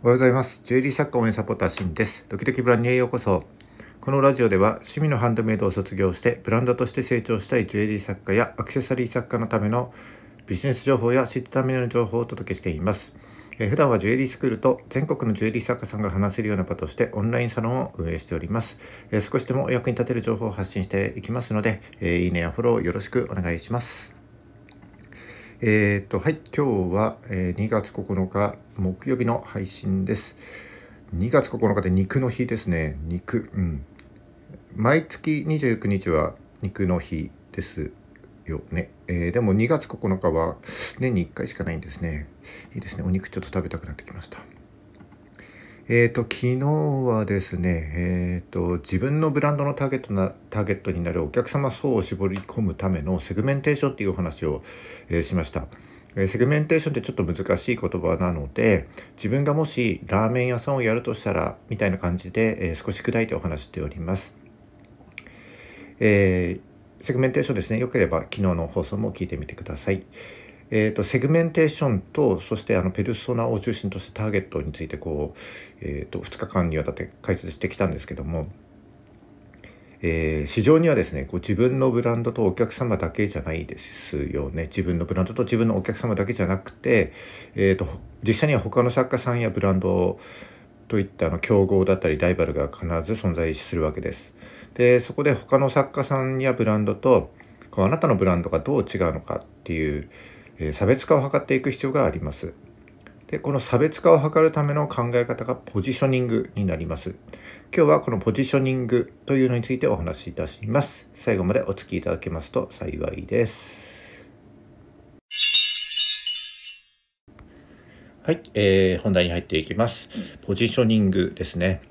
おはようございます。ジュエリー作家応援サポーターシンです。ドキドキブランドにへようこそ。このラジオでは趣味のハンドメイドを卒業してブランドとして成長したいジュエリー作家やアクセサリー作家のためのビジネス情報や知ったための情報をお届けしています。えー、普段はジュエリースクールと全国のジュエリー作家さんが話せるような場としてオンラインサロンを運営しております。えー、少しでもお役に立てる情報を発信していきますので、えー、いいねやフォローよろしくお願いします。えっ、と、はい、今日は、え2月9日木曜日の配信です。2月9日で肉の日ですね。肉。うん。毎月29日は肉の日ですよね。えー、でも2月9日は年に1回しかないんですね。いいですね。お肉ちょっと食べたくなってきました。え、ー、と、昨日はですね、え、ー、と、自分のブランドのターゲットな、ターゲットになるお客様層を絞り込むためのセグメンテーションっていうお話を、えー、しました。えセグメンテーションってちょっと難しい言葉なので、自分がもしラーメン屋さんをやるとしたら、みたいな感じで、え少し砕いてお話しております。えセグメンテーションですね。よければ昨日の放送も聞いてみてください。えーと、セグメンテーションとそしてあのペルソナを中心としたターゲットについてこう、えーと、2日間にわたって解説してきたんですけども、えー、市場にはですねこう自分のブランドとお客様だけじゃないですよね自分のブランドと自分のお客様だけじゃなくて、えーと、実際には他の作家さんやブランドといったあの競合だったりライバルが必ず存在するわけです。でそこで他の作家さんやブランドとこうあなたのブランドがどう違うのかっていうえ差別化を図っていく必要があります。で、この差別化を図るための考え方がポジショニングになります。今日はこのポジショニングというのについてお話しいたします。最後までお付きいただけますと幸いです。はい、えー、本題に入っていきます。ポジショニングですね。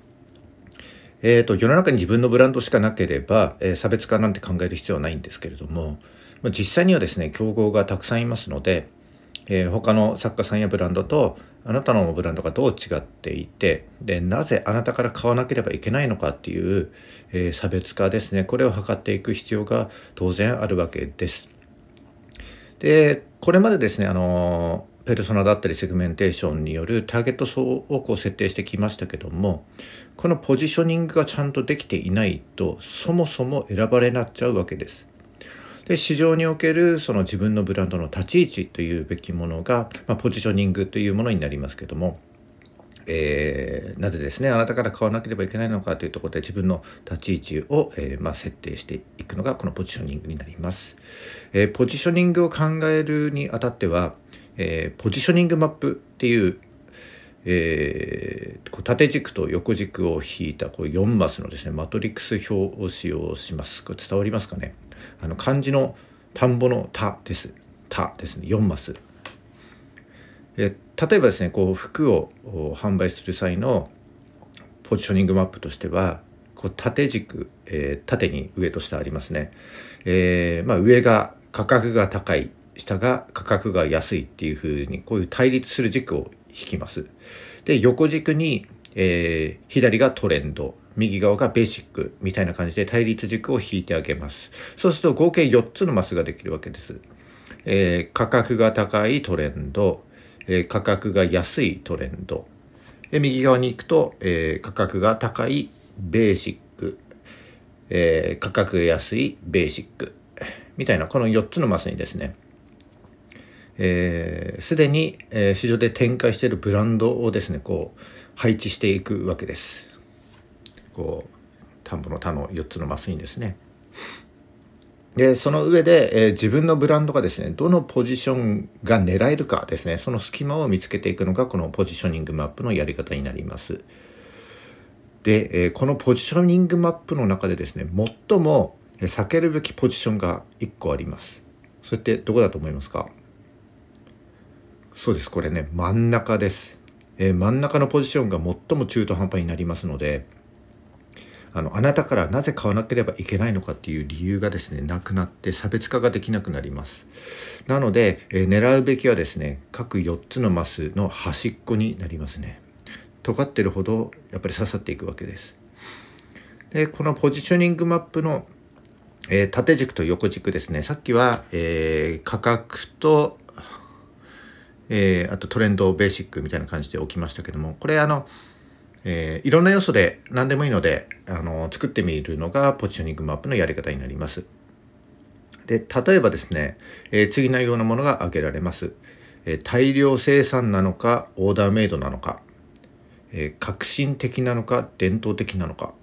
えーと、世の中に自分のブランドしかなければ、えー、差別化なんて考える必要はないんですけれども、ま、実際にはですね競合がたくさんいますので、えー、他の作家さんやブランドとあなたのブランドがどう違っていてでなぜあなたから買わなければいけないのかっていう、えー、差別化ですねこれを図っていく必要が当然あるわけです。でこれまでですねあのペルソナだったりセグメンテーションによるターゲット層をこう設定してきましたけどもこのポジショニングがちゃんとできていないとそもそも選ばれなっちゃうわけです。で市場におけるその自分のブランドの立ち位置というべきものが、まあ、ポジショニングというものになりますけども、えー、なぜですねあなたから買わなければいけないのかというところで自分の立ち位置を、えー、まあ、設定していくのがこのポジショニングになります。えー、ポジショニングを考えるにあたっては、えポジショニングマップっていうえー、こう縦軸と横軸を引いたこう4マスのですねマトリックス表を使用します。これ伝わりますかね？あの漢字の田んぼの田です。田ですね4マス。え例えばですねこう服を販売する際のポジショニングマップとしてはこう縦軸、えー、縦に上と下ありますね。えー、まあ、上が価格が高い下が価格が安いっていうふうにこういう対立する軸をきます。で横軸に、えー、左がトレンド右側がベーシックみたいな感じで対立軸を引いてあげます。そうすると合計4つのマスができるわけです。えー、価格が高いトレンド、えー、価格が安いトレンド、え右側に行くと、え価格が高いベーシック、え価格が安いベーシックみたいなこの4つのマスにですね、えー、で、に、え、市場で展開しているブランドをですねこう配置していくわけです。こう田んぼの田の4つのマスにですね。でその上で、えー、自分のブランドがですねどのポジションが狙えるかですねその隙間を見つけていくのがこのポジショニングマップのやり方になります。で、えー、このポジショニングマップの中でですね最も避けるべきポジションが1個あります。それってどこだと思いますか？そうです。これね真ん中です、えー、真ん中のポジションが最も中途半端になりますのであのあなたからなぜ買わなければいけないのかっていう理由がですねなくなって差別化ができなくなります。なので、えー、狙うべきはですね各4つのマスの端っこになりますね。尖ってるほどやっぱり刺さっていくわけです。でこのポジショニングマップの、えー、縦軸と横軸ですね。さっきは、えー、価格とえー、あとトレンドベーシックみたいな感じで置きましたけどもこれあの、えー、いろんな要素で何でもいいのであの作ってみるのがポジショニングマップのやり方になります。で例えばですね、えー、次のようなものが挙げられます。え大量生産なのかオーダーメイドなのか、え革新的なのか伝統的なのか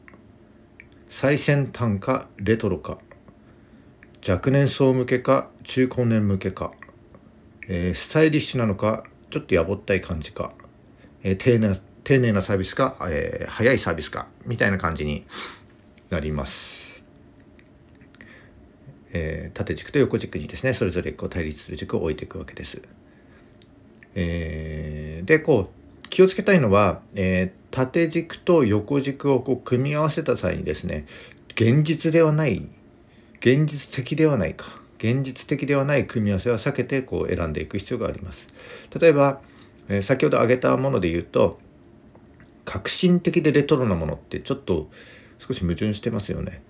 最先端かレトロか若年層向けか中高年向けか、えー、スタイリッシュなのかちょっとやぼったい感じか、えー、丁寧丁寧なサービスか、えー、早いサービスかみたいな感じになります。えー、縦軸と横軸にですねそれぞれこう対立する軸を置いていくわけです。えー、でこう気をつけたいのは、えー、縦軸と横軸をこう組み合わせた際にですね現実ではない現実的ではないか現実的ではない組み合わせは避けてこう選んでいく必要があります。例えば、えー、先ほど挙げたもので言うと革新的でレトロなものってちょっと少し矛盾してますよね。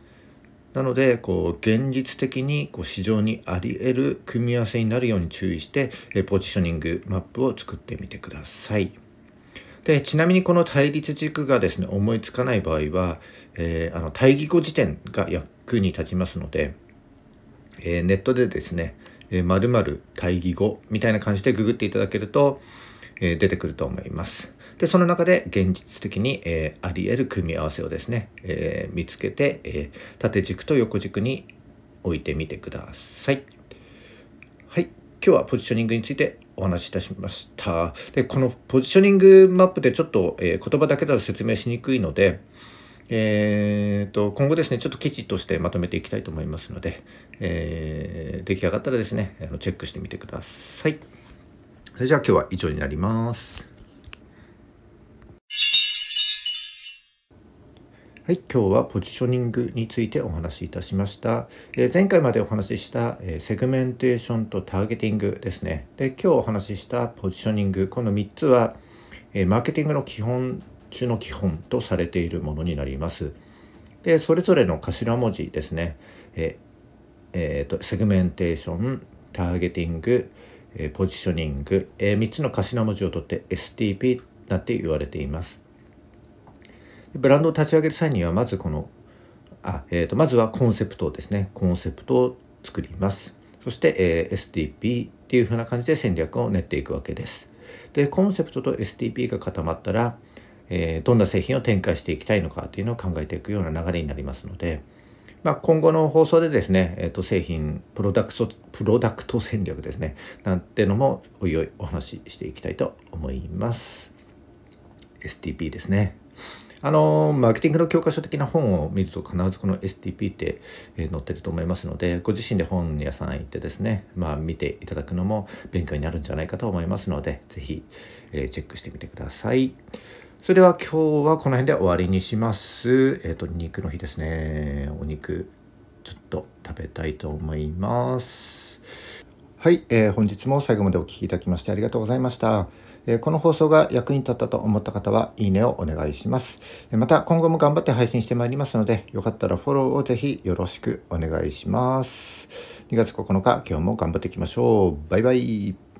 なのでこう現実的にこう市場にあり得る組み合わせになるように注意して、え、ポジショニングマップを作ってみてください。でちなみにこの対立軸がですね思いつかない場合は、えー、あの対義語辞典が役に立ちますので、えー、ネットでですね「まる、〇〇対義語」みたいな感じでググっていただけると、えー、出てくると思います。でその中で現実的に、えー、あり得る組み合わせをですね、え、見つけて、え、縦軸と横軸に置いてみてください。はい、今日はポジショニングについてお話しいたしました。で、このポジショニングマップでちょっと、え、言葉だけだと説明しにくいので、えーと、今後ですね、ちょっと記事としてまとめていきたいと思いますので、えー、出来上がったらですね、あのチェックしてみてください。それじゃあ今日は以上になります。はい、今日はポジショニングについてお話しいたしました。えー、前回までお話しした、えー、セグメンテーションとターゲティングですね。で、今日お話ししたポジショニング、この3つは、えー、マーケティングの基本中の基本とされているものになります。で、それぞれの頭文字ですね。ええーと、セグメンテーション、ターゲティング、えポジショニング、え3つの頭文字を取って STP なんて言われています。ブランドを立ち上げる際にはまずこのあ、えーと、まずはコンセプトですねコンセプトを作りますそして、えー、STP っていう風な感じで戦略を練っていくわけですでコンセプトと STP が固まったら、えー、どんな製品を展開していきたいのかっていうのを考えていくような流れになりますので、まあ、今後の放送でですね、えーと、製品プロダクトプロダクト戦略ですねなんてのもおいおいお話ししていきたいと思います STP ですねあのマーケティングの教科書的な本を見ると必ずこの STP って、え載ってると思いますのでご自身で本屋さん行ってですねまあ見ていただくのも勉強になるんじゃないかと思いますので是非、えー、チェックしてみてください。それでは今日はこの辺で終わりにします。えっ、ー、と肉の日ですね。お肉ちょっと食べたいと思います。はい、えー、本日も最後までお聴きいただきましてありがとうございました。えこの放送が役に立ったと思った方はいいねをお願いします。また今後も頑張って配信してまいりますので、よかったらフォローをぜひよろしくお願いします。2月9日、今日も頑張っていきましょう。バイバイ。